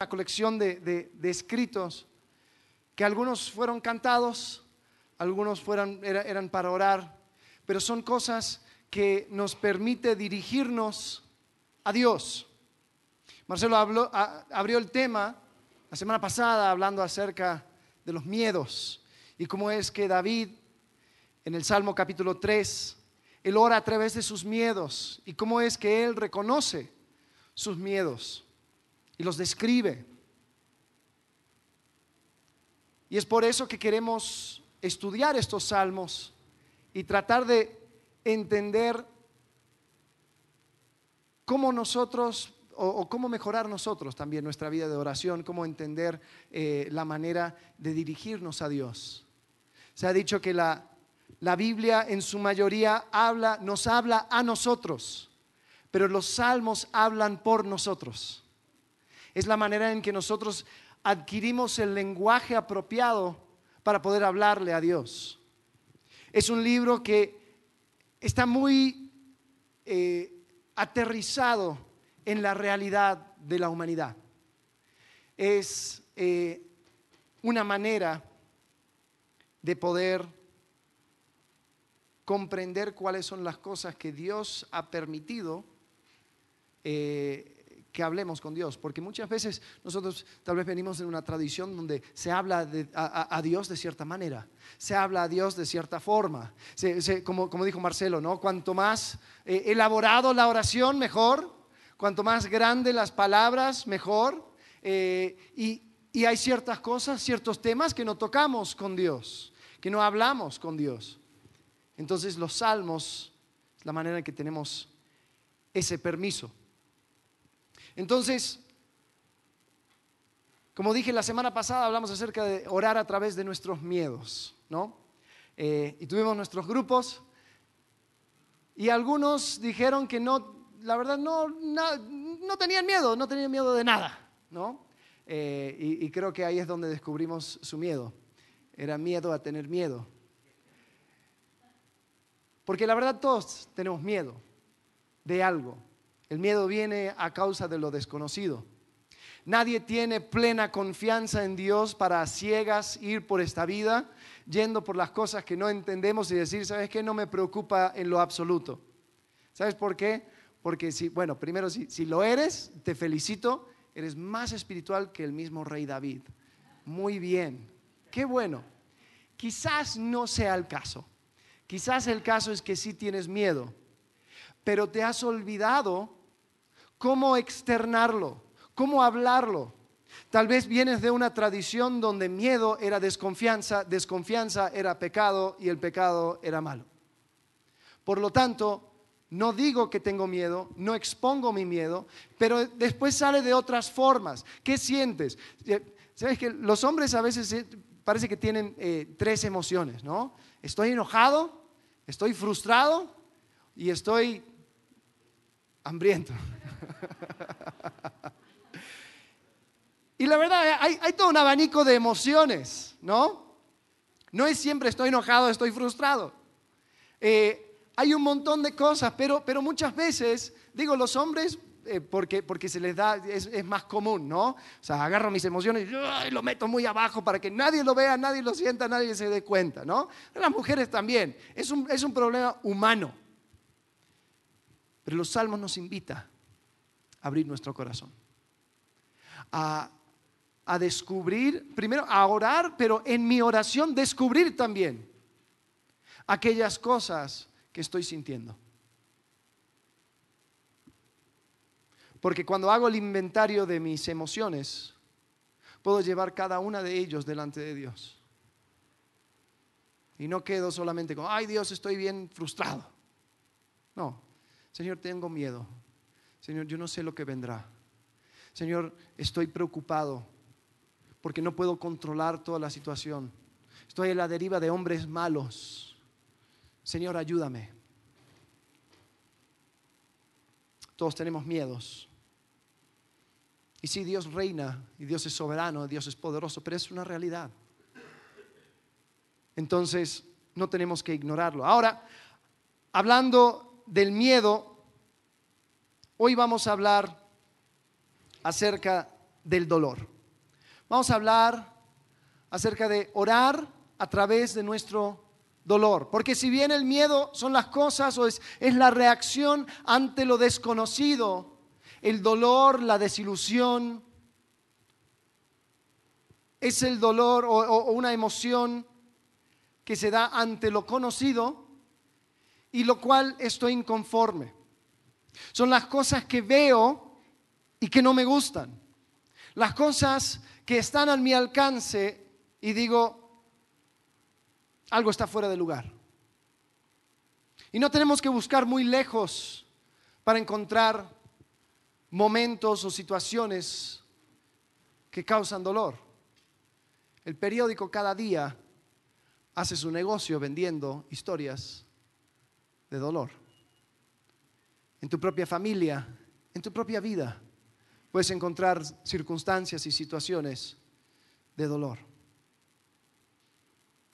una colección de, de- escritos que algunos fueron cantados, algunos fueron, era- eran para orar, pero son cosas que nos permite dirigirnos a Dios. Marcelo habló- abrió el tema la semana pasada hablando acerca de los miedos y cómo es que David en el Salmo capítulo 3, él ora a través de sus miedos y cómo es que él reconoce sus miedos y los describe. Y es por eso que queremos estudiar estos salmos y tratar de entender cómo nosotros o, cómo mejorar nosotros también nuestra vida de oración, cómo entender eh, la manera de dirigirnos a Dios. Se ha dicho que la, la Biblia en su mayoría habla, nos habla a nosotros, pero los salmos hablan por nosotros. Es la manera en que nosotros adquirimos el lenguaje apropiado para poder hablarle a Dios. Es un libro que está muy eh, aterrizado en la realidad de la humanidad. Es eh, una manera de poder comprender cuáles son las cosas que Dios ha permitido eh, que hablemos con Dios, porque muchas veces nosotros tal vez venimos de una tradición donde se habla a, Dios de cierta manera, se habla a Dios de cierta forma, como, como dijo Marcelo, ¿no? Cuanto más eh, elaborado la oración, mejor, cuanto más grande las palabras, mejor, Eh, y, y hay ciertas cosas, ciertos temas que no tocamos con Dios, que no hablamos con Dios. Entonces los salmos es la manera en que tenemos ese permiso. Entonces, como dije la semana pasada, hablamos acerca de orar a través de nuestros miedos, ¿no? Eh, y tuvimos nuestros grupos y algunos dijeron que no, la verdad no, no tenían miedo, no tenían miedo de nada, ¿no? Eh, y creo que ahí es donde descubrimos su miedo. Era miedo a tener miedo. Porque la verdad todos tenemos miedo de algo. El miedo viene a causa de lo desconocido. Nadie tiene plena confianza en Dios para ciegas ir por esta vida, yendo por las cosas que no entendemos y decir, ¿sabes qué? No me preocupa en lo absoluto. ¿Sabes por qué? Porque si, bueno, primero, si, si lo eres, te felicito, eres más espiritual que el mismo rey David. Muy bien, qué bueno. Quizás no sea el caso. Quizás el caso es que sí tienes miedo, pero te has olvidado cómo externarlo, cómo hablarlo. Tal vez vienes de una tradición donde miedo era desconfianza, desconfianza era pecado y el pecado era malo. Por lo tanto, no digo que tengo miedo, no expongo mi miedo, pero después sale de otras formas. ¿Qué sientes? Eh, Sabes que los hombres a veces eh, parece que tienen eh, tres emociones, ¿no? Estoy enojado, estoy frustrado y estoy hambriento. Y la verdad, hay, hay todo un abanico de emociones, ¿no? No es siempre estoy enojado, estoy frustrado. Eh, hay un montón de cosas, pero, pero muchas veces, digo, los hombres, eh, porque, porque se les da, es, es más común, ¿no? O sea, agarro mis emociones y lo meto muy abajo para que nadie lo vea, nadie lo sienta, nadie se dé cuenta, ¿no? Las mujeres también, es un, es un problema humano. Pero los salmos nos invita abrir nuestro corazón, a, a descubrir, primero a orar, pero en mi oración descubrir también aquellas cosas que estoy sintiendo. Porque cuando hago el inventario de mis emociones, puedo llevar cada una de ellos delante de Dios. Y no quedo solamente con, ay Dios, estoy bien frustrado. No, Señor, tengo miedo. Señor, yo no sé lo que vendrá. Señor, estoy preocupado porque no puedo controlar toda la situación. Estoy en la deriva de hombres malos. Señor, ayúdame. Todos tenemos miedos. Y sí, Dios reina y Dios es soberano, Dios es poderoso, pero es una realidad. Entonces, no tenemos que ignorarlo. Ahora, hablando del miedo, hoy vamos a hablar acerca del dolor. Vamos a hablar acerca de orar a través de nuestro dolor. Porque si bien el miedo son las cosas o es, es la reacción ante lo desconocido, el dolor, la desilusión, es el dolor o, o una emoción que se da ante lo conocido y lo cual estoy inconforme. Son las cosas que veo y que no me gustan. Las cosas que están a mi alcance y digo, algo está fuera de lugar. Y no tenemos que buscar muy lejos para encontrar momentos o situaciones que causan dolor. El periódico cada día hace su negocio vendiendo historias de dolor. En tu propia familia, en tu propia vida, puedes encontrar circunstancias y situaciones de dolor.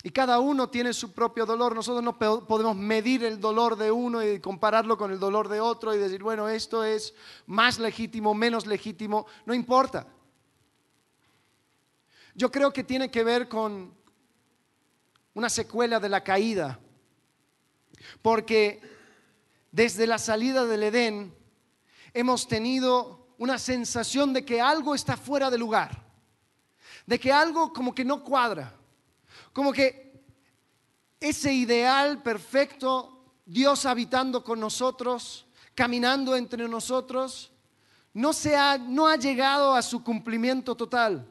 Y cada uno tiene su propio dolor. Nosotros no podemos medir el dolor de uno y compararlo con el dolor de otro y decir, bueno, esto es más legítimo, menos legítimo. No importa. Yo creo que tiene que ver con una secuela de la caída. Porque desde la salida del Edén hemos tenido una sensación de que algo está fuera de lugar. De que algo como que no cuadra como que ese ideal perfecto, Dios habitando con nosotros, caminando entre nosotros, no, se ha, no ha llegado a su cumplimiento total.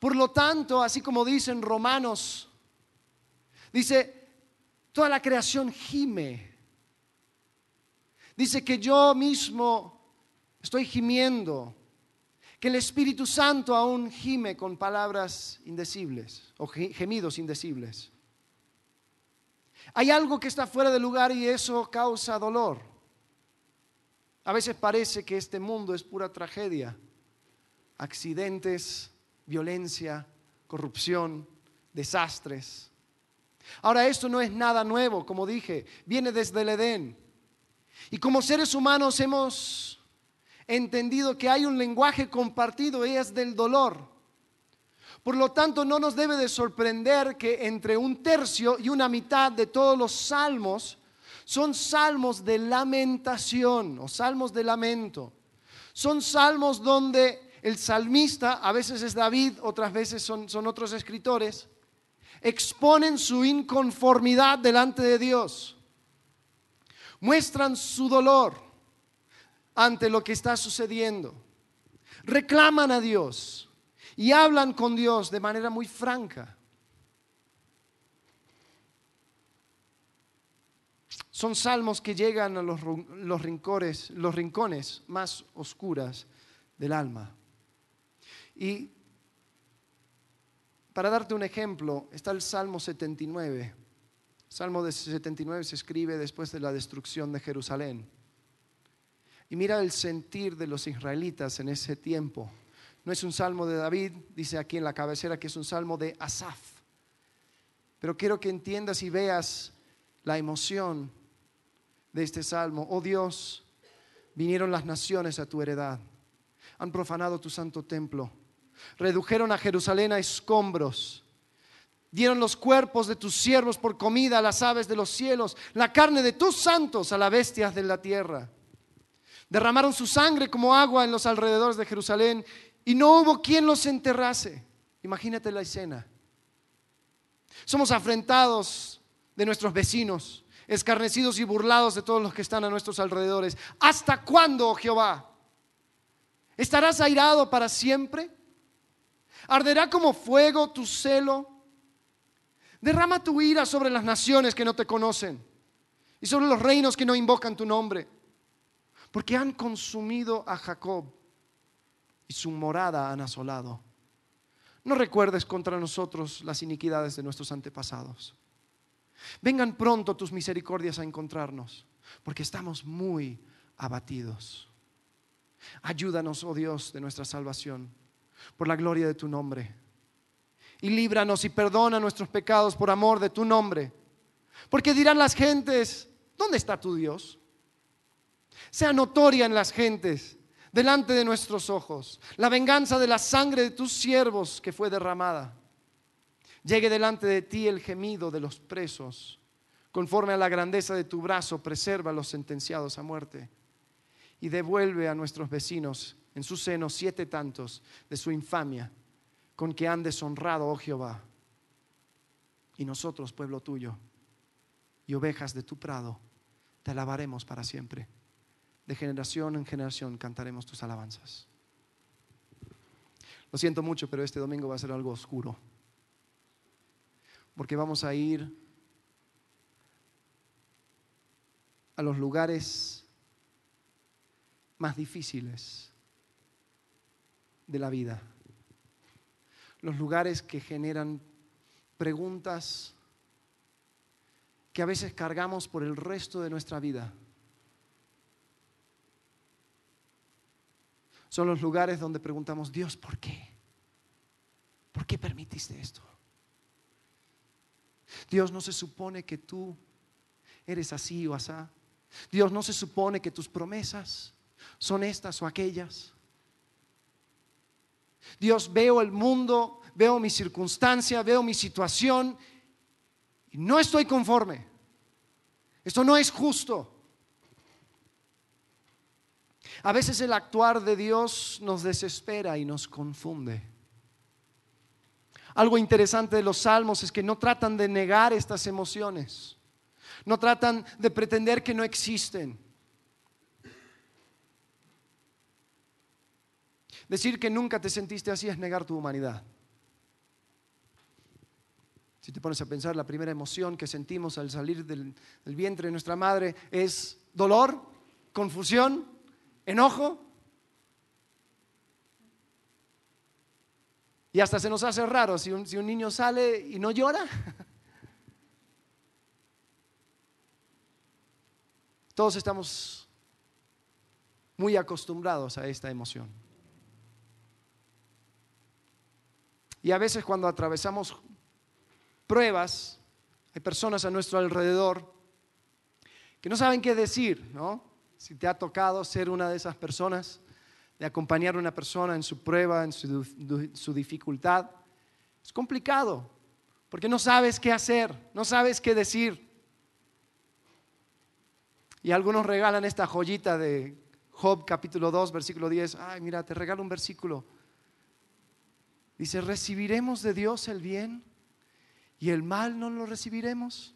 Por lo tanto, así como dicen Romanos, dice, toda la creación gime. Dice que yo mismo estoy gimiendo que el Espíritu Santo aún gime con palabras indecibles o gemidos indecibles. Hay algo que está fuera de lugar y eso causa dolor. A veces parece que este mundo es pura tragedia, accidentes, violencia, corrupción, desastres. Ahora, esto no es nada nuevo, como dije, viene desde el Edén. Y como seres humanos hemos entendido que hay un lenguaje compartido y es del dolor. Por lo tanto, no nos debe de sorprender que entre un tercio y una mitad de todos los salmos son salmos de lamentación o salmos de lamento. Son salmos donde el salmista, a veces es David, otras veces son, son otros escritores, exponen su inconformidad delante de Dios, muestran su dolor ante lo que está sucediendo. Reclaman a Dios y hablan con Dios de manera muy franca. Son salmos que llegan a los, los, rincones, los rincones más oscuras del alma. Y para darte un ejemplo, está el Salmo 79. Salmo de 79 se escribe después de la destrucción de Jerusalén. Y mira el sentir de los israelitas en ese tiempo. No es un salmo de David, dice aquí en la cabecera que es un salmo de Asaf. Pero quiero que entiendas y veas la emoción de este salmo. Oh Dios, vinieron las naciones a tu heredad, han profanado tu santo templo, redujeron a Jerusalén a escombros, dieron los cuerpos de tus siervos por comida a las aves de los cielos, la carne de tus santos a las bestias de la tierra. Derramaron su sangre como agua en los alrededores de Jerusalén y no hubo quien los enterrase. Imagínate la escena. Somos afrentados de nuestros vecinos, escarnecidos y burlados de todos los que están a nuestros alrededores. ¿Hasta cuándo, oh Jehová? ¿Estarás airado para siempre? ¿Arderá como fuego tu celo? Derrama tu ira sobre las naciones que no te conocen y sobre los reinos que no invocan tu nombre porque han consumido a Jacob y su morada han asolado. No recuerdes contra nosotros las iniquidades de nuestros antepasados. Vengan pronto tus misericordias a encontrarnos, porque estamos muy abatidos. Ayúdanos, oh Dios, de nuestra salvación, por la gloria de tu nombre. Y líbranos y perdona nuestros pecados por amor de tu nombre. Porque dirán las gentes, ¿dónde está tu Dios? sea notoria en las gentes delante de nuestros ojos, la venganza de la sangre de tus siervos que fue derramada. Llegue delante de ti el gemido de los presos, conforme a la grandeza de tu brazo, preserva a los sentenciados a muerte y devuelve a nuestros vecinos en su seno siete tantos de su infamia con que han deshonrado, oh Jehová. Y nosotros, pueblo tuyo, y ovejas de tu prado, te alabaremos para siempre. De generación en generación cantaremos tus alabanzas. Lo siento mucho, pero este domingo va a ser algo oscuro. Porque vamos a ir a los lugares más difíciles de la vida. Los lugares que generan preguntas que a veces cargamos por el resto de nuestra vida. Son los lugares donde preguntamos, Dios, ¿por qué? ¿Por qué permitiste esto? Dios no se supone que tú eres así o asá. Dios no se supone que tus promesas son estas o aquellas. Dios, veo el mundo, veo mi circunstancia, veo mi situación y no estoy conforme. Esto no es justo. A veces el actuar de Dios nos desespera y nos confunde. Algo interesante de los salmos es que no tratan de negar estas emociones, no tratan de pretender que no existen. Decir que nunca te sentiste así es negar tu humanidad. Si te pones a pensar, la primera emoción que sentimos al salir del, vientre de nuestra madre es dolor, confusión, enojo. Y hasta se nos hace raro si un, niño sale y no llora. Todos estamos muy acostumbrados a esta emoción. Y a veces cuando atravesamos pruebas, hay personas a nuestro alrededor que no saben qué decir, ¿no? Si te ha tocado ser una de esas personas, de acompañar a una persona en su prueba, en su, su dificultad, es complicado, porque no sabes qué hacer, no sabes qué decir. Y algunos regalan esta joyita de Job capítulo 2, versículo 10. Ay, mira, te regalo un versículo. Dice, ¿recibiremos de Dios el bien y el mal no lo recibiremos.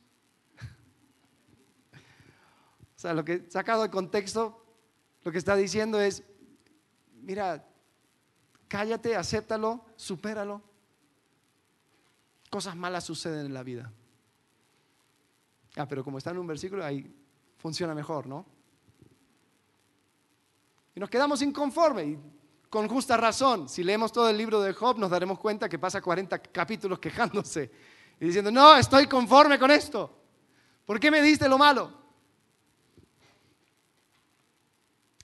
o sea, lo que sacado de contexto, lo que está diciendo es, mira, cállate, acéptalo, supéralo. Cosas malas suceden en la vida. Ah, pero como está en un versículo, ahí funciona mejor, ¿no? Y nos quedamos inconformes, con justa razón. Si leemos todo el libro de Job, nos daremos cuenta que pasa 40 capítulos quejándose y diciendo, no, estoy conforme con esto. ¿Por qué me diste lo malo?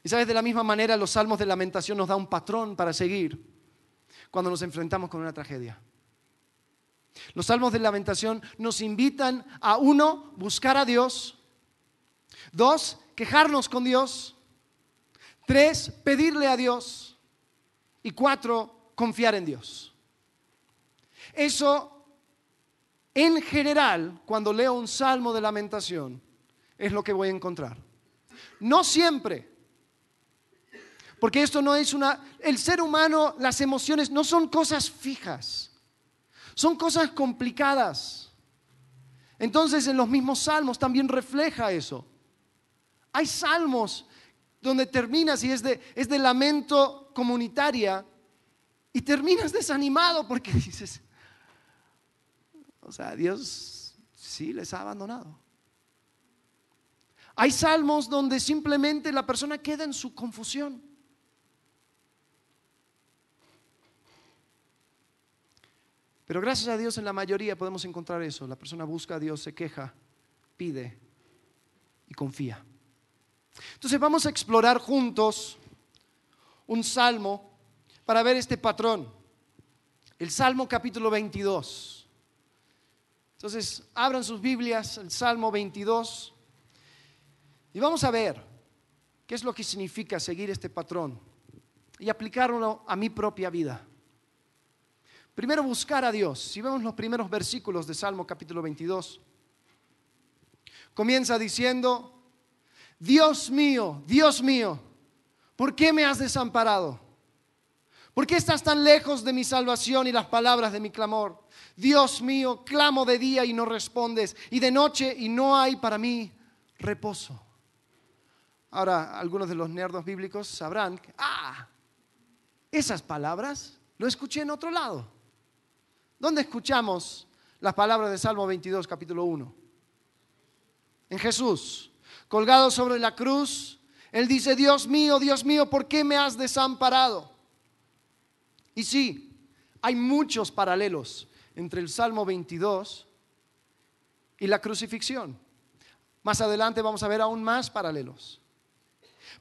Y sabes, de la misma manera los salmos de lamentación nos da un patrón para seguir cuando nos enfrentamos con una tragedia. Los salmos de lamentación nos invitan a uno, buscar a Dios, dos, quejarnos con Dios, tres, pedirle a Dios y cuatro, confiar en Dios. Eso en general, cuando leo un salmo de lamentación, es lo que voy a encontrar. No siempre, porque esto no es una... El ser humano, las emociones no son cosas fijas, son cosas complicadas. Entonces en los mismos salmos también refleja eso. Hay salmos donde terminas y es de, es de lamento comunitaria y terminas desanimado porque dices, o sea, Dios sí les ha abandonado. Hay salmos donde simplemente la persona queda en su confusión. Pero gracias a Dios en la mayoría podemos encontrar eso. La persona busca a Dios, se queja, pide y confía. Entonces vamos a explorar juntos un salmo para ver este patrón. El Salmo capítulo 22. Entonces, abran sus Biblias, el Salmo 22, y vamos a ver qué es lo que significa seguir este patrón. y aplicarlo a mi propia vida. Primero buscar a Dios. Si vemos los primeros versículos de Salmo capítulo 22, comienza diciendo, Dios mío, Dios mío, ¿por qué me has desamparado? ¿Por qué estás tan lejos de mi salvación y las palabras de mi clamor? Dios mío, clamo de día y no respondes, y de noche y no hay para mí reposo. Ahora, algunos de los nerdos bíblicos sabrán que, ah, esas palabras lo escuché en otro lado. ¿Dónde escuchamos las palabras de Salmo 22, capítulo 1? En Jesús, colgado sobre la cruz, Él dice, Dios mío, Dios mío, ¿por qué me has desamparado? Y sí, hay muchos paralelos entre el Salmo 22 y la crucifixión. Más adelante vamos a ver aún más paralelos.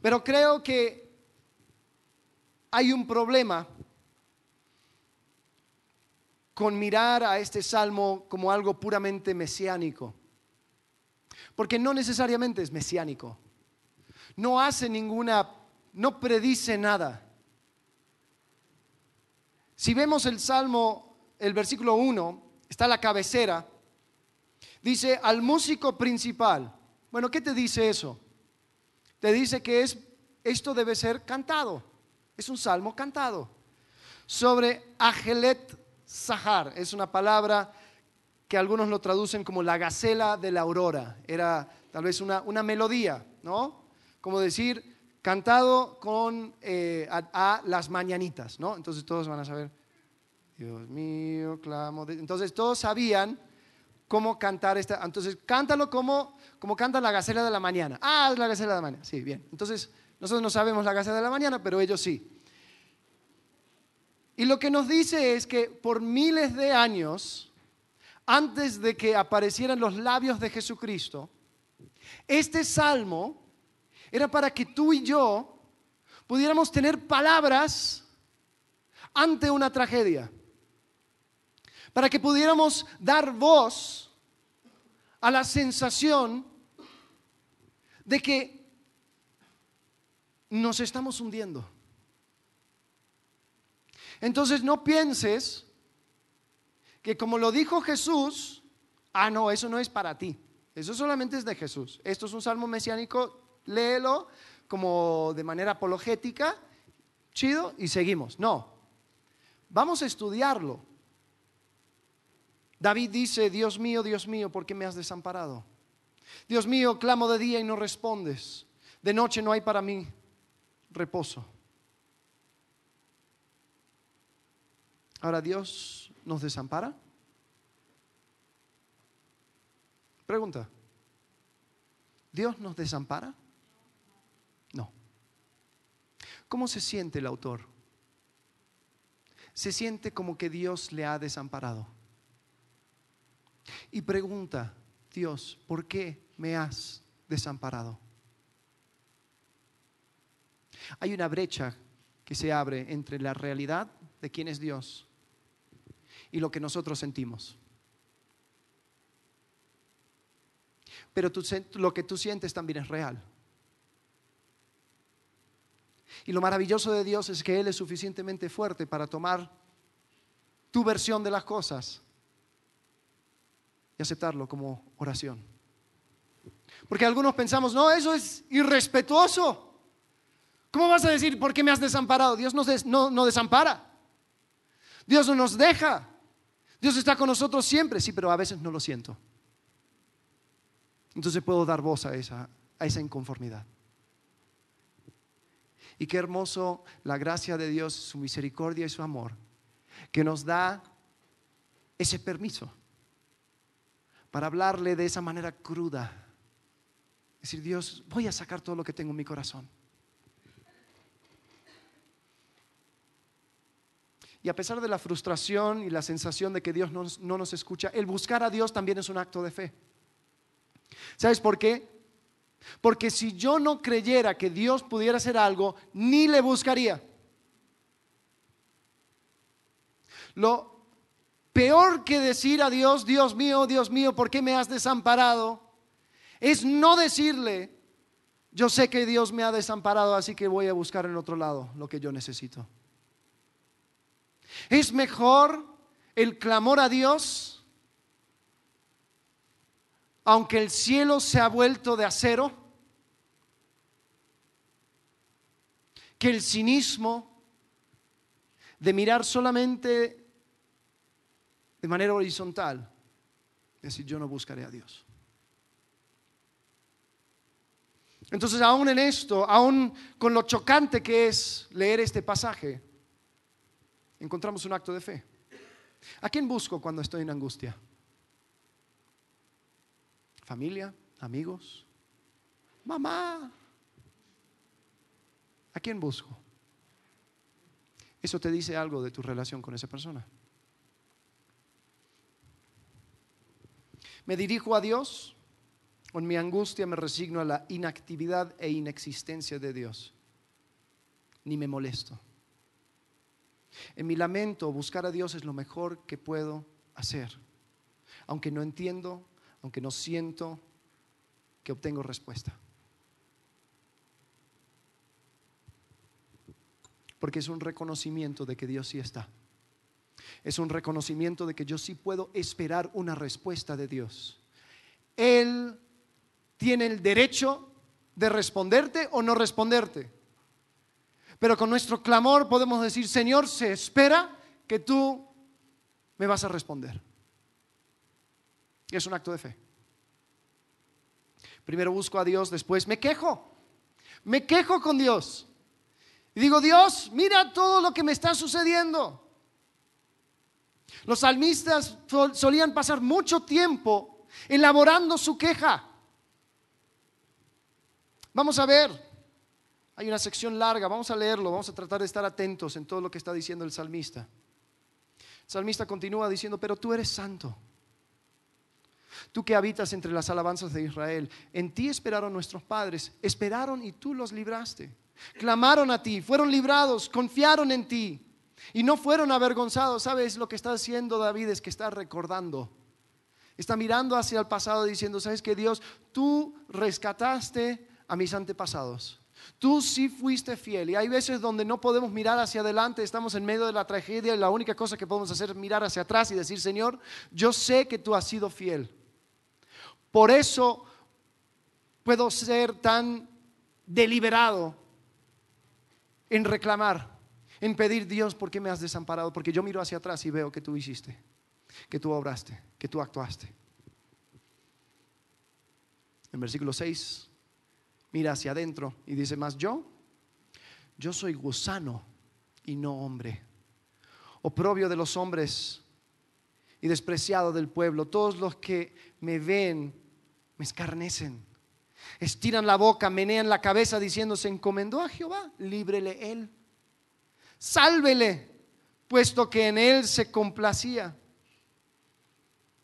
Pero creo que hay un problema con mirar a este salmo como algo puramente mesiánico. Porque no necesariamente es mesiánico. No hace ninguna, no predice nada. Si vemos el Salmo, el versículo 1, está la cabecera, dice al músico principal. Bueno, ¿qué te dice eso? Te dice que es, esto debe ser cantado. Es un salmo cantado. Sobre Agelet Sahar, es una palabra que algunos lo traducen como la gacela de la aurora. Era tal vez una, una melodía, ¿no? Como decir, cantado con eh, a, las mañanitas, ¿no? Entonces todos van a saber, Dios mío, clamo. Entonces todos sabían cómo cantar esta. Entonces cántalo como, como canta la gacela de la mañana. Ah, es la gacela de la mañana. Sí, bien. Entonces nosotros no sabemos la gacela de la mañana, pero ellos sí. Y lo que nos dice es que por miles de años, antes de que aparecieran los labios de Jesucristo, este salmo era para que tú y yo pudiéramos tener palabras ante una tragedia. Para que pudiéramos dar voz a la sensación de que nos estamos hundiendo. Entonces no pienses que como lo dijo Jesús, ah, no, eso no es para ti. Eso solamente es de Jesús. Esto es un salmo mesiánico léelo como de manera apologética, chido, y seguimos. No, vamos a estudiarlo. David dice, Dios mío, Dios mío, ¿por qué me has desamparado? Dios mío, clamo de día y no respondes. De noche no hay para mí reposo. Ahora, ¿Dios nos desampara? Pregunta. ¿Dios nos desampara? ¿Cómo se siente el autor? Se siente como que Dios le ha desamparado. Y pregunta, Dios, ¿por qué me has desamparado? Hay una brecha que se abre entre la realidad de quién es Dios y lo que nosotros sentimos. Pero lo que tú sientes también es real. Y lo maravilloso de Dios es que Él es suficientemente fuerte para tomar tu versión de las cosas y aceptarlo como oración. Porque algunos pensamos, no, eso es irrespetuoso. ¿Cómo vas a decir, por qué me has desamparado? Dios no, no desampara. Dios no nos deja. Dios está con nosotros siempre, sí, pero a veces no lo siento. Entonces puedo dar voz a esa, a esa inconformidad. Y qué hermoso la gracia de Dios, su misericordia y su amor, que nos da ese permiso para hablarle de esa manera cruda. Decir, Dios, voy a sacar todo lo que tengo en mi corazón. Y a pesar de la frustración y la sensación de que Dios no, no, nos escucha, el buscar a Dios también es un acto de fe. ¿Sabes por qué? Porque si yo no creyera que Dios pudiera hacer algo, ni le buscaría. Lo peor que decir a Dios, Dios mío, Dios mío, ¿por qué me has desamparado? Es no decirle, Yo sé que Dios me ha desamparado, así que voy a buscar en otro lado lo que yo necesito. Es mejor el clamor a Dios, aunque el cielo se ha vuelto de acero, que el cinismo de mirar solamente de manera horizontal, decir yo no buscaré a Dios. Entonces, aún en esto, aún con lo chocante que es leer este pasaje, encontramos un acto de fe. ¿A quién busco cuando estoy en angustia? ¿Familia? ¿Amigos? ¿Mamá? ¿A quién busco? Eso te dice algo de tu relación con esa persona. ¿Me dirijo a Dios? Con mi angustia me resigno a la inactividad e inexistencia de Dios. Ni me molesto. En mi lamento, buscar a Dios es lo mejor que puedo hacer. Aunque no entiendo, aunque no siento que obtengo respuesta. Porque es un reconocimiento de que Dios sí está. Es un reconocimiento de que yo sí puedo esperar una respuesta de Dios. Él tiene el derecho de responderte o no responderte. Pero con nuestro clamor podemos decir, Señor, se espera que tú me vas a responder. Es un acto de fe. Primero busco a Dios, después me quejo. Me quejo con Dios. Y digo, Dios, mira todo lo que me está sucediendo. Los salmistas solían pasar mucho tiempo elaborando su queja. Vamos a ver, hay una sección larga, vamos a leerlo, vamos a tratar de estar atentos en todo lo que está diciendo el salmista. El salmista continúa diciendo, pero tú eres santo. Tú que habitas entre las alabanzas de Israel, en ti esperaron nuestros padres, esperaron y tú los libraste. Clamaron a ti, fueron librados, confiaron en ti y no fueron avergonzados. ¿Sabes lo que está haciendo David? Es que está recordando. Está mirando hacia el pasado diciendo, ¿sabes que Dios, tú rescataste a mis antepasados? Tú sí fuiste fiel y hay veces donde no podemos mirar hacia adelante, estamos en medio de la tragedia y la única cosa que podemos hacer es mirar hacia atrás y decir, Señor, yo sé que tú has sido fiel. Por eso puedo ser tan deliberado en reclamar, en pedir, Dios, ¿por qué me has desamparado? Porque yo miro hacia atrás y veo que tú hiciste, que tú obraste, que tú actuaste. En versículo 6 mira hacia adentro y dice más, yo, yo soy gusano y no hombre, oprobio de los hombres y despreciado del pueblo. Todos los que me ven me escarnecen, estiran la boca, menean la cabeza diciendo, se encomendó a Jehová, líbrele él, sálvele, puesto que en él se complacía.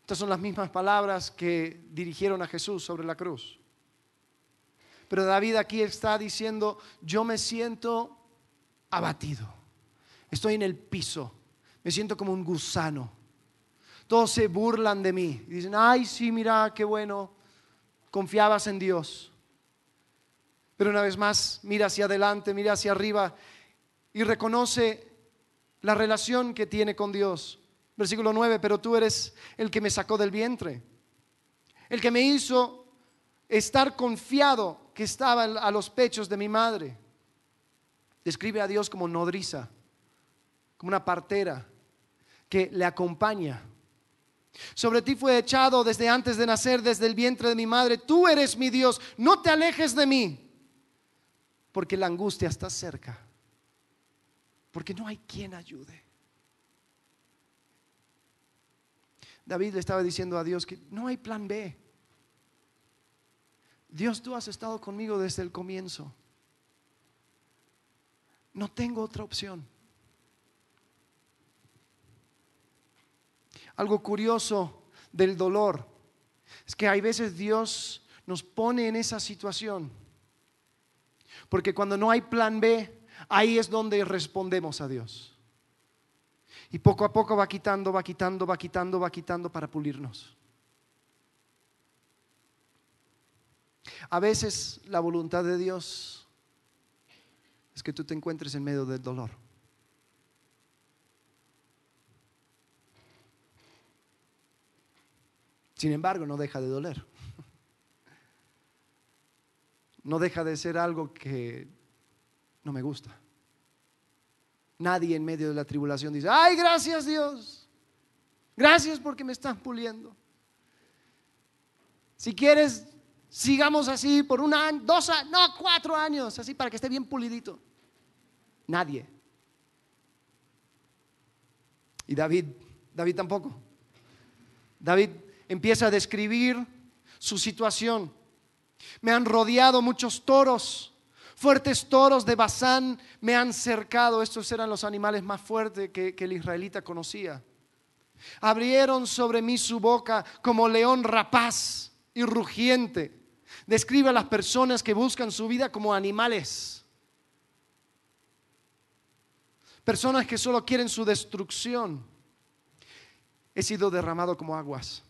Estas son las mismas palabras que dirigieron a Jesús sobre la cruz. Pero David aquí está diciendo, yo me siento abatido, estoy en el piso, me siento como un gusano. Todos se burlan de mí y dicen, ay, sí, mira, qué bueno, confiabas en Dios. Pero una vez más, mira hacia adelante, mira hacia arriba y reconoce la relación que tiene con Dios. Versículo 9, pero tú eres el que me sacó del vientre, el que me hizo estar confiado que estaba a los pechos de mi madre. Describe a Dios como nodriza, como una partera que le acompaña. Sobre ti fue echado desde antes de nacer, desde el vientre de mi madre. Tú eres mi Dios, no te alejes de mí, porque la angustia está cerca, porque no hay quien ayude. David le estaba diciendo a Dios que no hay plan B. Dios, tú has estado conmigo desde el comienzo. No tengo otra opción. Algo curioso del dolor es que hay veces Dios nos pone en esa situación. Porque cuando no hay plan B, ahí es donde respondemos a Dios. Y poco a poco va quitando, va quitando, va quitando, va quitando para pulirnos. A veces la voluntad de Dios es que tú te encuentres en medio del dolor. Sin embargo, no deja de doler. No deja de ser algo que no me gusta. Nadie en medio de la tribulación dice, ay, gracias Dios. Gracias porque me están puliendo. Si quieres, sigamos así por un año, dos años, no, cuatro años, así para que esté bien pulidito. Nadie. Y David, David tampoco. David empieza a describir su situación. Me han rodeado muchos toros, fuertes toros de Bazán me han cercado. Estos eran los animales más fuertes que, que el israelita conocía. Abrieron sobre mí su boca como león rapaz y rugiente. Describe a las personas que buscan su vida como animales. Personas que solo quieren su destrucción. He sido derramado como aguas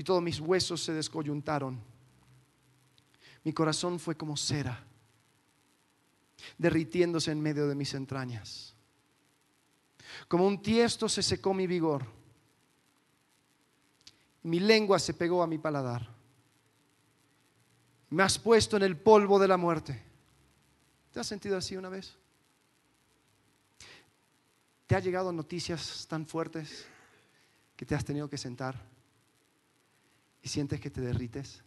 y todos mis huesos se descoyuntaron. Mi corazón fue como cera, derritiéndose en medio de mis entrañas. Como un tiesto se secó mi vigor. Mi lengua se pegó a mi paladar. Me has puesto en el polvo de la muerte. ¿Te has sentido así una vez? ¿Te ha llegado noticias tan fuertes que te has tenido que sentar? Y sientes que te derrites?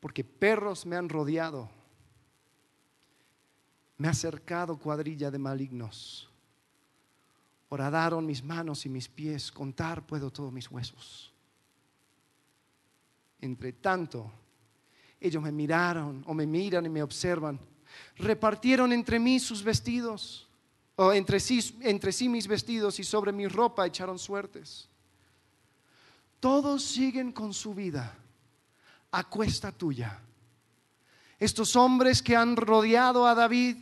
Porque perros me han rodeado, me ha acercado cuadrilla de malignos. Horadaron mis manos y mis pies, contar puedo todos mis huesos. Entre tanto, ellos me miraron o me miran y me observan. Repartieron entre mí sus vestidos o entre sí, entre sí mis vestidos y sobre mi ropa echaron suertes. Todos siguen con su vida a cuesta tuya. Estos hombres que han rodeado a David,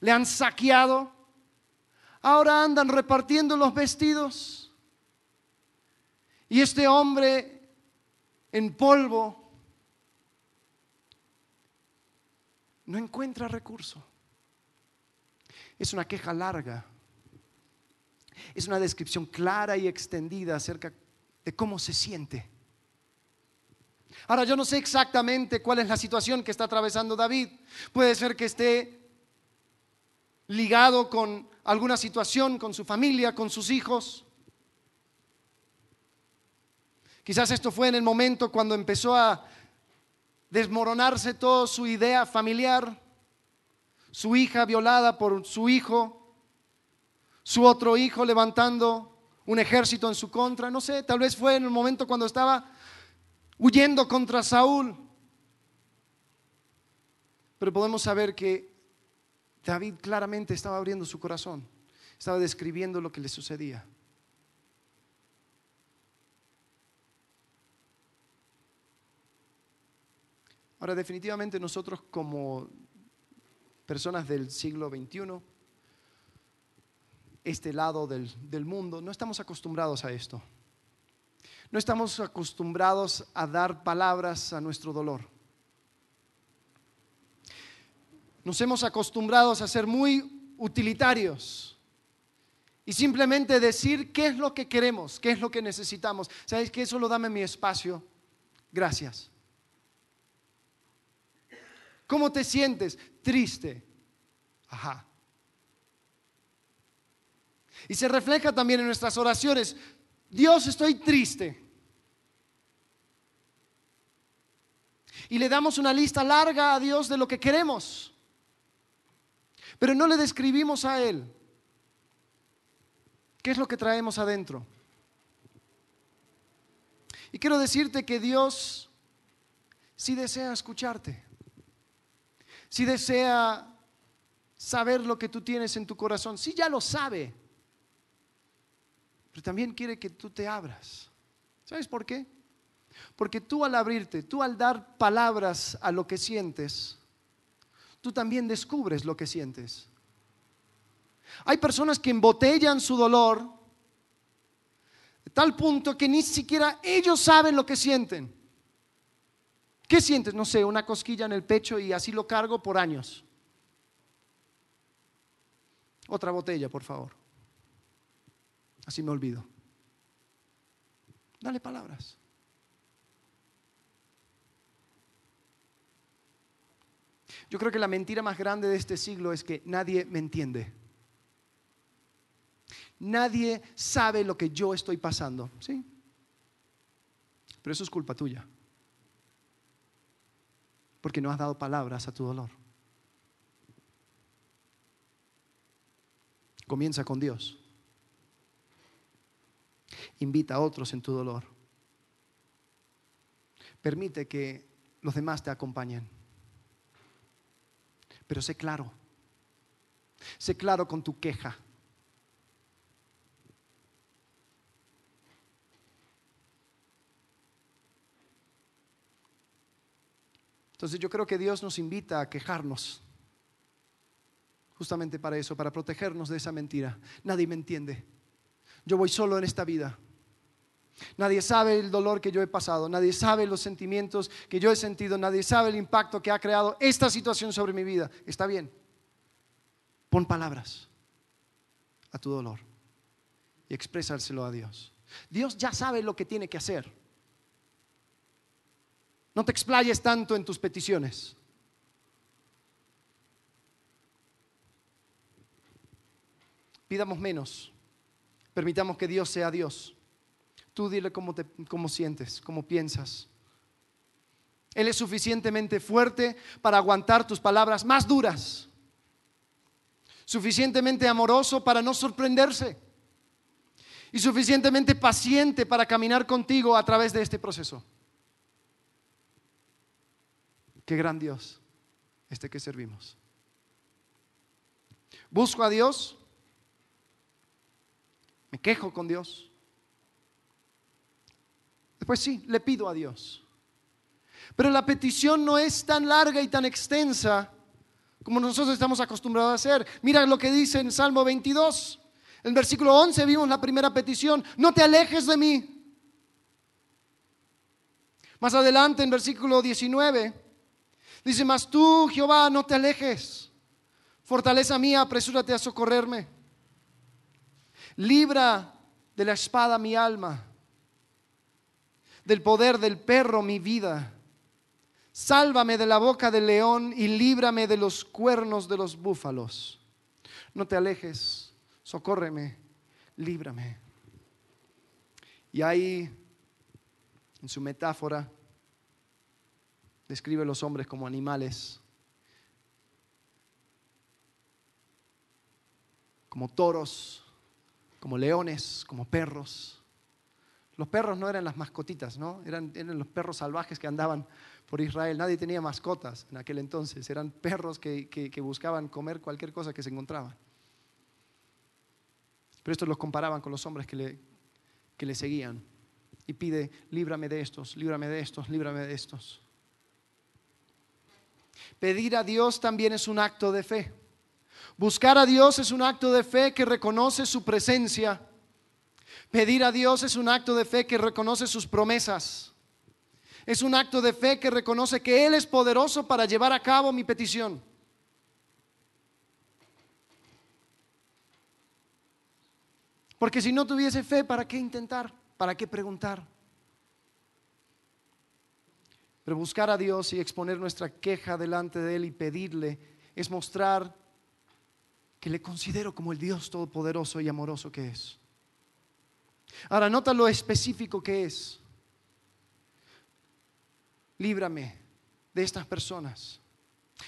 le han saqueado, ahora andan repartiendo los vestidos. Y este hombre en polvo no encuentra recurso. Es una queja larga. Es una descripción clara y extendida acerca de cómo se siente. Ahora yo no sé exactamente cuál es la situación que está atravesando David. Puede ser que esté ligado con alguna situación, con su familia, con sus hijos. Quizás esto fue en el momento cuando empezó a desmoronarse toda su idea familiar su hija violada por su hijo, su otro hijo levantando un ejército en su contra, no sé, tal vez fue en el momento cuando estaba huyendo contra Saúl. Pero podemos saber que David claramente estaba abriendo su corazón, estaba describiendo lo que le sucedía. Ahora, definitivamente nosotros como personas del siglo XXI, este lado del, del mundo, no estamos acostumbrados a esto. No estamos acostumbrados a dar palabras a nuestro dolor. Nos hemos acostumbrado a ser muy utilitarios y simplemente decir qué es lo que queremos, qué es lo que necesitamos. ¿Sabes que Eso lo dame mi espacio. Gracias. ¿Cómo te sientes? Triste. Ajá. Y se refleja también en nuestras oraciones. Dios, estoy triste. Y le damos una lista larga a Dios de lo que queremos. Pero no le describimos a Él. ¿Qué es lo que traemos adentro? Y quiero decirte que Dios sí desea escucharte si desea saber lo que tú tienes en tu corazón, si ya lo sabe, pero también quiere que tú te abras. ¿Sabes por qué? Porque tú al abrirte, tú al dar palabras a lo que sientes, tú también descubres lo que sientes. Hay personas que embotellan su dolor De tal punto que ni siquiera ellos saben lo que sienten. ¿Qué sientes? No sé, una cosquilla en el pecho y así lo cargo por años. Otra botella, por favor. Así me olvido. Dale palabras. Yo creo que la mentira más grande de este siglo es que nadie me entiende. Nadie sabe lo que yo estoy pasando, ¿sí? Pero eso es culpa tuya. Porque no has dado palabras a tu dolor. Comienza con Dios. Invita a otros en tu dolor. Permite que los demás te acompañen. Pero sé claro. Sé claro con tu queja. Entonces yo creo que Dios nos invita a quejarnos. Justamente para eso, para protegernos de esa mentira. Nadie me entiende. Yo voy solo en esta vida. Nadie sabe el dolor que yo he pasado, nadie sabe los sentimientos que yo he sentido, nadie sabe el impacto que ha creado esta situación sobre mi vida. Está bien. Pon palabras a tu dolor y expresárselo a Dios. Dios ya sabe lo que tiene que hacer. No te explayes tanto en tus peticiones. Pidamos menos. Permitamos que Dios sea Dios. Tú dile cómo, te, cómo sientes, cómo piensas. Él es suficientemente fuerte para aguantar tus palabras más duras. Suficientemente amoroso para no sorprenderse. Y suficientemente paciente para caminar contigo a través de este proceso. Qué gran Dios este que servimos. Busco a Dios. Me quejo con Dios. Pues sí, le pido a Dios. Pero la petición no es tan larga y tan extensa como nosotros estamos acostumbrados a hacer. Mira lo que dice en Salmo 22. En versículo 11 vimos la primera petición, no te alejes de mí. Más adelante en versículo 19 dice, mas tú, Jehová, no te alejes. Fortaleza mía, apresúrate a socorrerme. Libra de la espada mi alma del poder del perro mi vida. Sálvame de la boca del león y líbrame de los cuernos de los búfalos. No te alejes, socórreme, líbrame. Y ahí, en su metáfora, describe a los hombres como animales, como toros, como leones, como perros. Los perros no eran las mascotitas, ¿no? Eran, los perros salvajes que andaban por Israel. Nadie tenía mascotas en aquel entonces. Eran perros que, buscaban comer cualquier cosa que se encontraban. Pero estos los comparaban con los hombres que le, que le seguían. Y pide, líbrame de estos, líbrame de estos, líbrame de estos. Pedir a Dios también es un acto de fe. Buscar a Dios es un acto de fe que reconoce su presencia Pedir a Dios es un acto de fe que reconoce sus promesas. Es un acto de fe que reconoce que Él es poderoso para llevar a cabo mi petición. Porque si no tuviese fe, ¿para qué intentar? ¿Para qué preguntar? Pero buscar a Dios y exponer nuestra queja delante de Él y pedirle es mostrar que le considero como el Dios todopoderoso y amoroso que es. Ahora, nota lo específico que es. Líbrame de estas personas.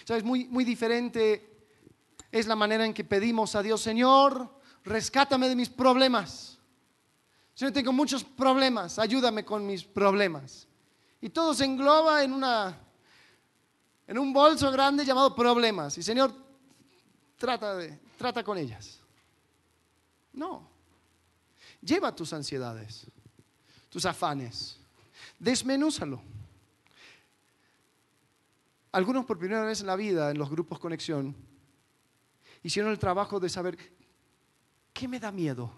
¿Sabes? Muy, muy diferente es la manera en que pedimos a Dios, Señor, rescátame de mis problemas. Señor, tengo muchos problemas, ayúdame con mis problemas. Y todo se engloba en, una, en un bolso grande llamado problemas. Y Señor, trata, trata con ellas. No. Lleva tus ansiedades, tus afanes, desmenúzalo. Algunos por primera vez en la vida, en los grupos conexión, hicieron el trabajo de saber qué me da miedo.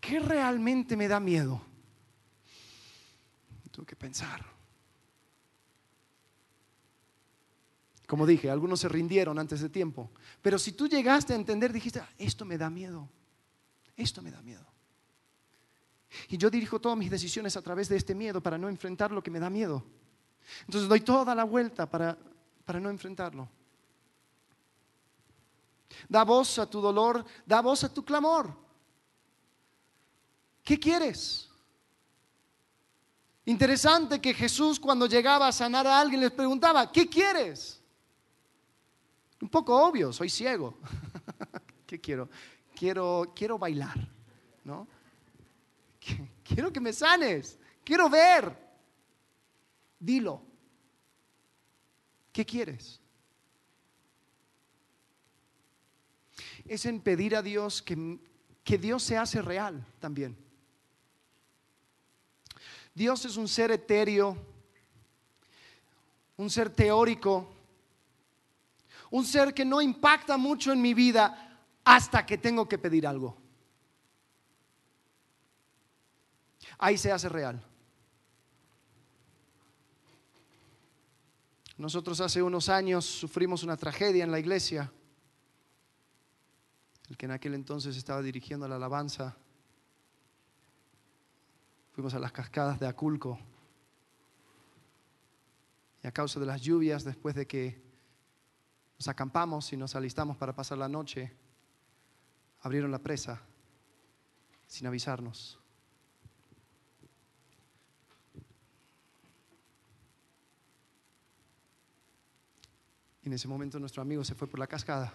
¿Qué realmente me da miedo? Tengo que pensar. Como dije, algunos se rindieron antes de tiempo. Pero si tú llegaste a entender, dijiste, "Ah, esto me da miedo. Esto me da miedo. Y yo dirijo todas mis decisiones a través de este miedo para no enfrentar lo que me da miedo. Entonces doy toda la vuelta para, para no enfrentarlo. Da voz a tu dolor, da voz a tu clamor. ¿Qué quieres? Interesante que Jesús cuando llegaba a sanar a alguien les preguntaba, ¿qué quieres? Un poco obvio, soy ciego. ¿Qué quiero? Quiero, quiero bailar, ¿no? Quiero que me sanes, quiero ver. Dilo. ¿Qué quieres? Es en pedir a Dios que, que Dios se hace real también. Dios es un ser etéreo, un ser teórico, un ser que no impacta mucho en mi vida hasta que tengo que pedir algo. Ahí se hace real. Nosotros hace unos años sufrimos una tragedia en la iglesia. El que en aquel entonces estaba dirigiendo la alabanza. Fuimos a las cascadas de Aculco. Y a causa de las lluvias, después de que nos acampamos y nos alistamos para pasar la noche, abrieron la presa sin avisarnos. En ese momento nuestro amigo se fue por la cascada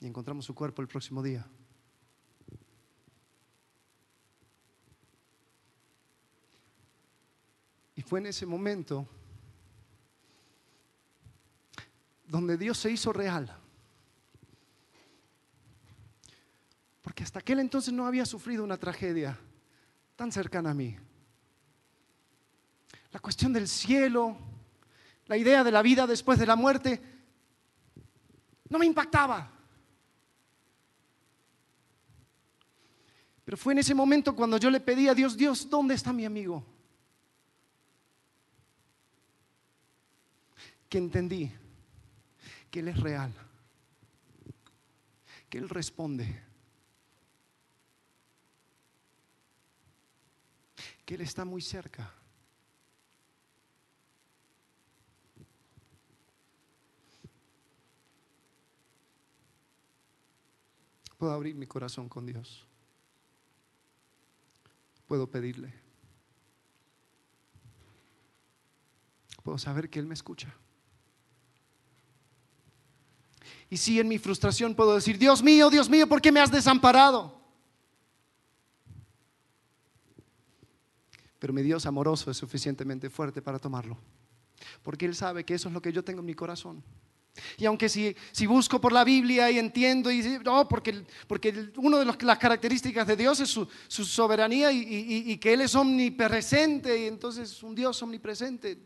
y encontramos su cuerpo el próximo día. Fue en ese momento donde Dios se hizo real. Porque hasta aquel entonces no había sufrido una tragedia tan cercana a mí. La cuestión del cielo, la idea de la vida después de la muerte, no me impactaba. Pero fue en ese momento cuando yo le pedí a Dios, Dios, ¿dónde está mi amigo? Que entendí que Él es real, que Él responde, que Él está muy cerca. Puedo abrir mi corazón con Dios. Puedo pedirle. Puedo saber que Él me escucha. Y si en mi frustración puedo decir, Dios mío, Dios mío, ¿por qué me has desamparado? Pero mi Dios amoroso es suficientemente fuerte para tomarlo. Porque Él sabe que eso es lo que yo tengo en mi corazón. Y aunque si, si busco por la Biblia y entiendo, y no, porque, porque una de las características de Dios es su, su soberanía y, y, y, que Él es omnipresente, y entonces un Dios omnipresente.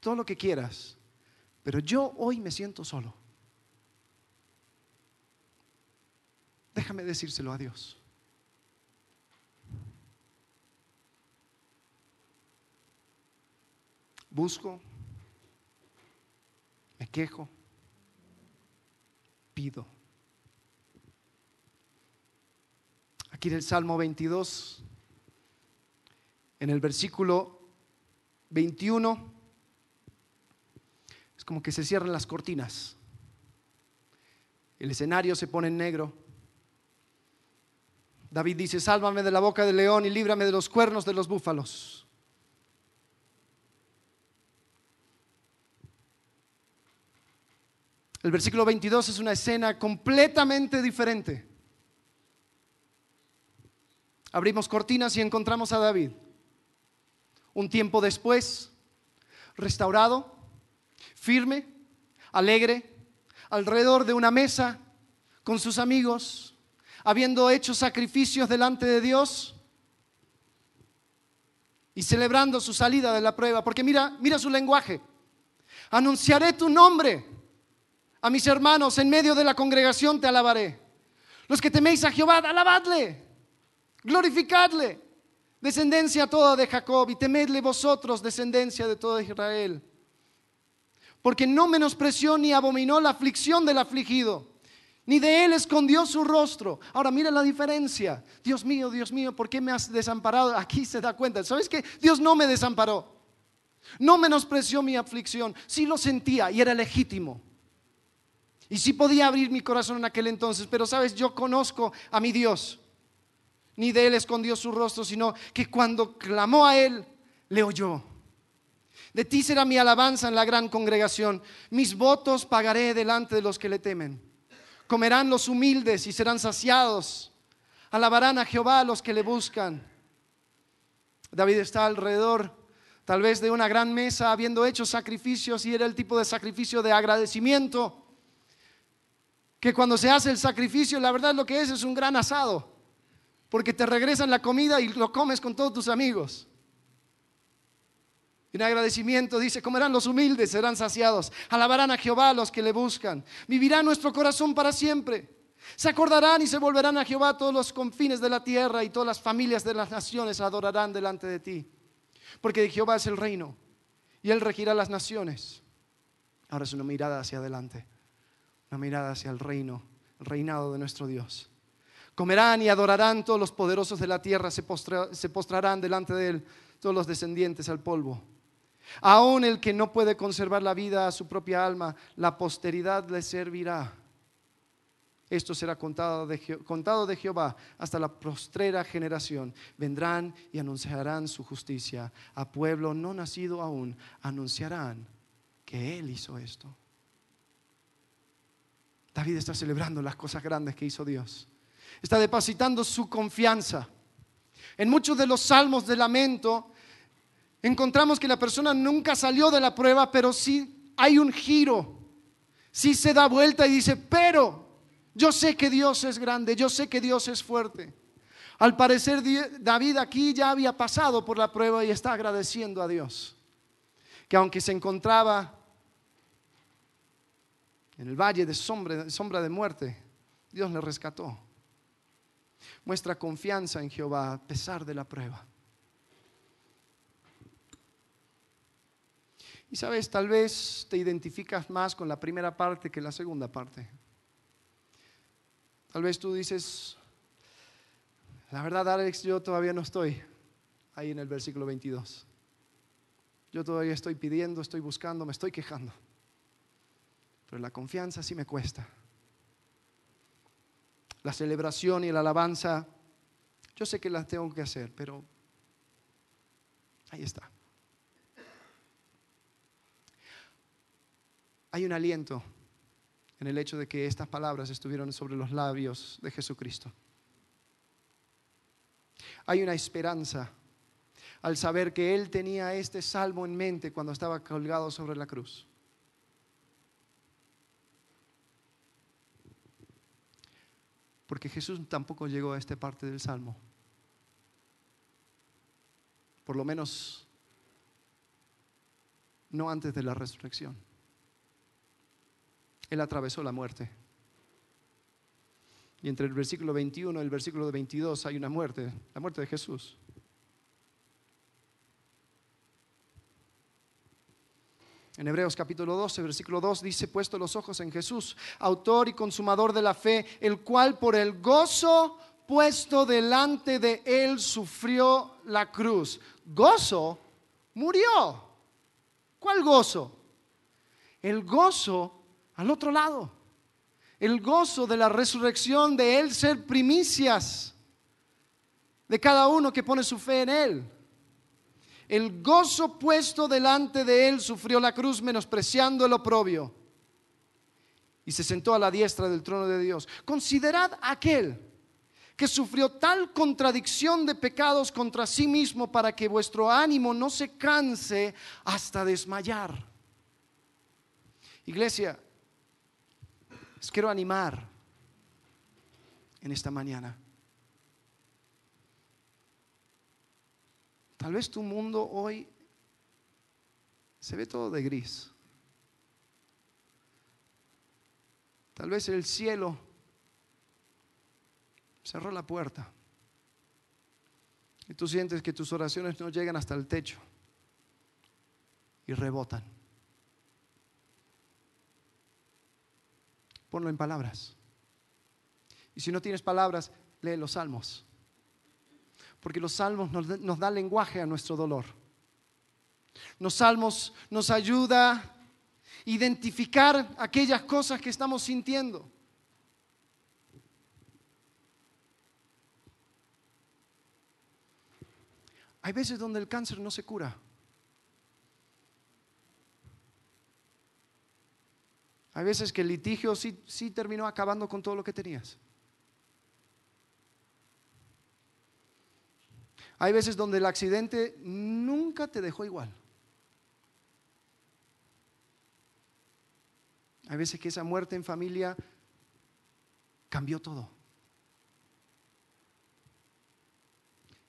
Todo lo que quieras. Pero yo hoy me siento solo. Déjame decírselo a Dios. Busco me quejo, pido. Aquí en el Salmo 22, en el versículo 21, es como que se cierran las cortinas. El escenario se pone en negro. David dice, sálvame de la boca del león y líbrame de los cuernos de los búfalos. El versículo 22 es una escena completamente diferente. Abrimos cortinas y encontramos a David. Un tiempo después, restaurado, firme, alegre, alrededor de una mesa con sus amigos, habiendo hecho sacrificios delante de Dios y celebrando su salida de la prueba. Porque mira, mira su lenguaje. Anunciaré tu nombre a mis hermanos, en medio de la congregación te alabaré. Los que teméis a Jehová, alabadle, glorificadle. Descendencia toda de Jacob y temedle vosotros, descendencia de toda Israel. Porque no menospreció ni abominó la aflicción del afligido, ni de él escondió su rostro. Ahora mira la diferencia. Dios mío, Dios mío, ¿por qué me has desamparado? Aquí se da cuenta. ¿Sabes qué? Dios no me desamparó. No menospreció mi aflicción. Sí lo sentía y era legítimo. Y sí podía abrir mi corazón en aquel entonces, pero sabes, yo conozco a mi Dios. Ni de él escondió su rostro, sino que cuando clamó a él, le oyó. De ti será mi alabanza en la gran congregación. Mis votos pagaré delante de los que le temen. Comerán los humildes y serán saciados. Alabarán a Jehová los que le buscan. David está alrededor, tal vez de una gran mesa, habiendo hecho sacrificios y era el tipo de sacrificio de agradecimiento que cuando se hace el sacrificio, la verdad lo que es es un gran asado, porque te regresan la comida y lo comes con todos tus amigos. En agradecimiento dice, comerán los humildes, serán saciados, alabarán a Jehová los que le buscan, vivirá nuestro corazón para siempre. Se acordarán y se volverán a Jehová todos los confines de la tierra y todas las familias de las naciones adorarán delante de ti. Porque de Jehová es el reino y él regirá las naciones. Ahora es una mirada hacia adelante una mirada hacia el reino, el reinado de nuestro Dios. Comerán y adorarán todos los poderosos de la tierra, se, postrarán delante de él todos los descendientes al polvo. Aún el que no puede conservar la vida a su propia alma, la posteridad le servirá. Esto será contado de, contado de, Jehová hasta la postrera generación. Vendrán y anunciarán su justicia. A pueblo no nacido aún, anunciarán que Él hizo esto. David está celebrando las cosas grandes que hizo Dios. Está depositando su confianza. En muchos de los salmos de lamento encontramos que la persona nunca salió de la prueba, pero sí hay un giro. Sí se da vuelta y dice, pero yo sé que Dios es grande, yo sé que Dios es fuerte. Al parecer David aquí ya había pasado por la prueba y está agradeciendo a Dios. Que aunque se encontraba en el valle de sombra, de muerte, Dios le rescató. Muestra confianza en Jehová a pesar de la prueba. Y sabes, tal vez te identificas más con la primera parte que la segunda parte. Tal vez tú dices, la verdad, Alex, yo todavía no estoy ahí en el versículo 22. Yo todavía estoy pidiendo, estoy buscando, me estoy quejando. Pero la confianza sí me cuesta. La celebración y la alabanza, yo sé que las tengo que hacer, pero ahí está. Hay un aliento en el hecho de que estas palabras estuvieron sobre los labios de Jesucristo. Hay una esperanza al saber que Él tenía este salmo en mente cuando estaba colgado sobre la cruz. Porque Jesús tampoco llegó a esta parte del Salmo. Por lo menos no antes de la resurrección. Él atravesó la muerte. Y entre el versículo 21 y el versículo 22 hay una muerte, la muerte de Jesús. En Hebreos capítulo 12, versículo 2 dice, puesto los ojos en Jesús, autor y consumador de la fe, el cual por el gozo puesto delante de él sufrió la cruz. Gozo murió. ¿Cuál gozo? El gozo al otro lado. El gozo de la resurrección, de él ser primicias de cada uno que pone su fe en él. El gozo puesto delante de él sufrió la cruz menospreciando el oprobio y se sentó a la diestra del trono de Dios. Considerad aquel que sufrió tal contradicción de pecados contra sí mismo para que vuestro ánimo no se canse hasta desmayar. Iglesia, les quiero animar en esta mañana. Tal vez tu mundo hoy se ve todo de gris. Tal vez el cielo cerró la puerta. Y tú sientes que tus oraciones no llegan hasta el techo y rebotan. Ponlo en palabras. Y si no tienes palabras, lee los salmos. Porque los salmos nos, dan lenguaje a nuestro dolor. Los salmos nos ayuda a identificar aquellas cosas que estamos sintiendo. Hay veces donde el cáncer no se cura. Hay veces que el litigio sí, sí terminó acabando con todo lo que tenías. Hay veces donde el accidente nunca te dejó igual. Hay veces que esa muerte en familia cambió todo.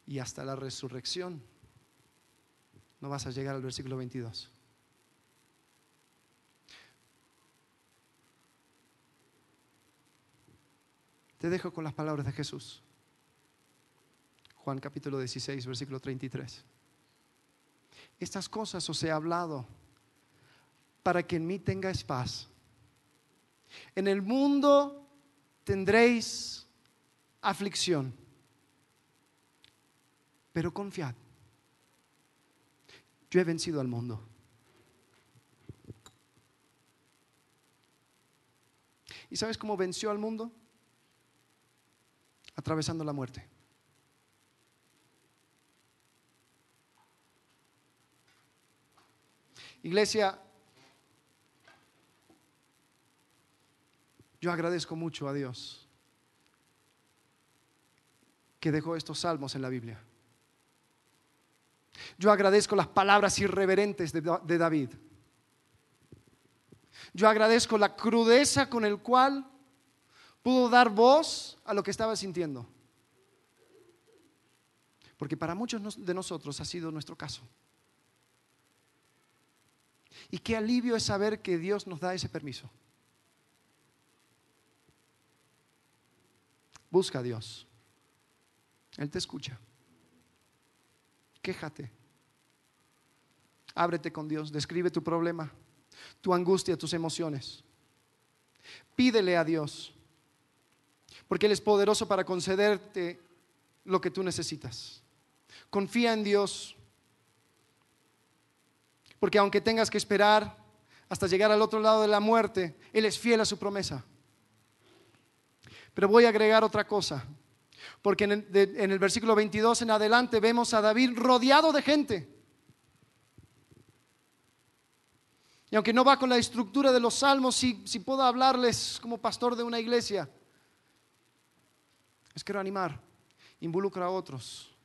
Y hasta la resurrección no vas a llegar al versículo 22. Te dejo con las palabras de Jesús. Juan capítulo 16, versículo 33. Estas cosas os he hablado para que en mí tengáis paz. En el mundo tendréis aflicción, pero confiad. Yo he vencido al mundo. ¿Y sabes cómo venció al mundo? Atravesando la muerte. Iglesia, yo agradezco mucho a Dios que dejó estos salmos en la Biblia. Yo agradezco las palabras irreverentes de, David. Yo agradezco la crudeza con el cual pudo dar voz a lo que estaba sintiendo. Porque para muchos de nosotros ha sido nuestro caso. Y qué alivio es saber que Dios nos da ese permiso. Busca a Dios. Él te escucha. Quéjate. Ábrete con Dios. Describe tu problema, tu angustia, tus emociones. Pídele a Dios. Porque Él es poderoso para concederte lo que tú necesitas. Confía en Dios. Porque aunque tengas que esperar hasta llegar al otro lado de la muerte, Él es fiel a su promesa. Pero voy a agregar otra cosa, porque en el, versículo 22 en adelante vemos a David rodeado de gente. Y aunque no va con la estructura de los salmos, si, si puedo hablarles como pastor de una iglesia, les quiero animar, involucra a otros.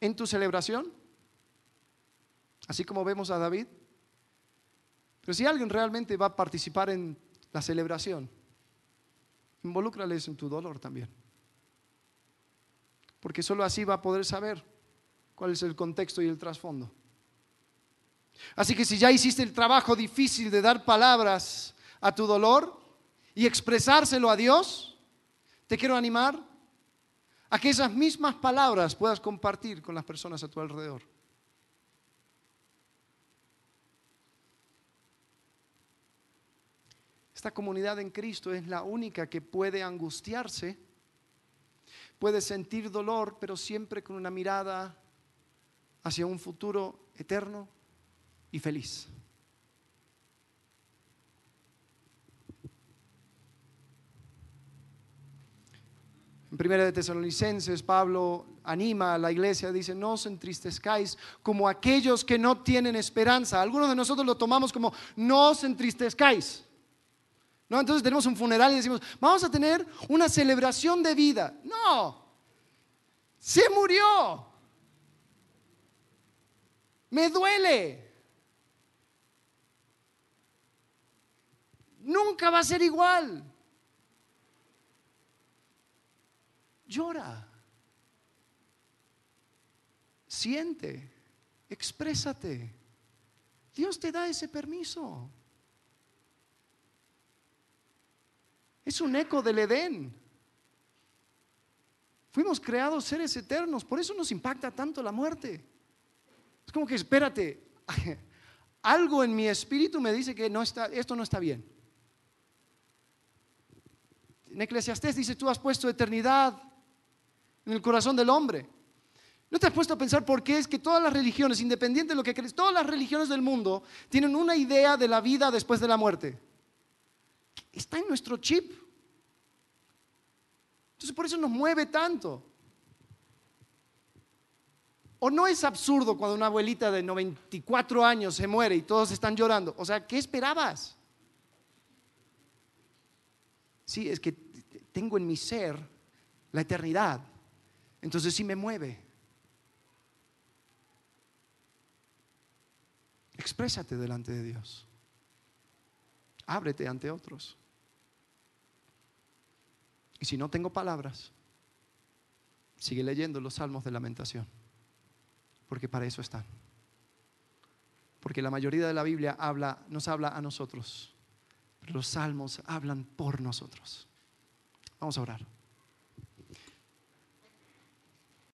en tu celebración, así como vemos a David. Pero si alguien realmente va a participar en la celebración, involúcrales en tu dolor también. Porque solo así va a poder saber cuál es el contexto y el trasfondo. Así que si ya hiciste el trabajo difícil de dar palabras a tu dolor y expresárselo a Dios, te quiero animar a que esas mismas palabras puedas compartir con las personas a tu alrededor. Esta comunidad en Cristo es la única que puede angustiarse, puede sentir dolor, pero siempre con una mirada hacia un futuro eterno y feliz. En Primera de Tesalonicenses, Pablo anima a la iglesia, dice, no os entristezcáis como aquellos que no tienen esperanza. Algunos de nosotros lo tomamos como, no os entristezcáis. ¿No? Entonces tenemos un funeral y decimos, vamos a tener una celebración de vida. No, se murió. Me duele. Nunca va a ser igual. Llora, siente, exprésate. Dios te da ese permiso. Es un eco del Edén. Fuimos creados seres eternos, por eso nos impacta tanto la muerte. Es como que, espérate, algo en mi espíritu me dice que no está, esto no está bien. En Eclesiastés dice, tú has puesto eternidad en el corazón del hombre. ¿No te has puesto a pensar por qué es que todas las religiones, independiente de lo que crees, todas las religiones del mundo tienen una idea de la vida después de la muerte? Está en nuestro chip. Entonces por eso nos mueve tanto. ¿O no es absurdo cuando una abuelita de 94 años se muere y todos están llorando? O sea, ¿qué esperabas? Sí, es que tengo en mi ser la eternidad. Entonces sí me mueve. Exprésate delante de Dios. Ábrete ante otros. Y si no tengo palabras, sigue leyendo los salmos de lamentación, porque para eso están. Porque la mayoría de la Biblia habla, nos habla a nosotros, pero los salmos hablan por nosotros. Vamos a orar.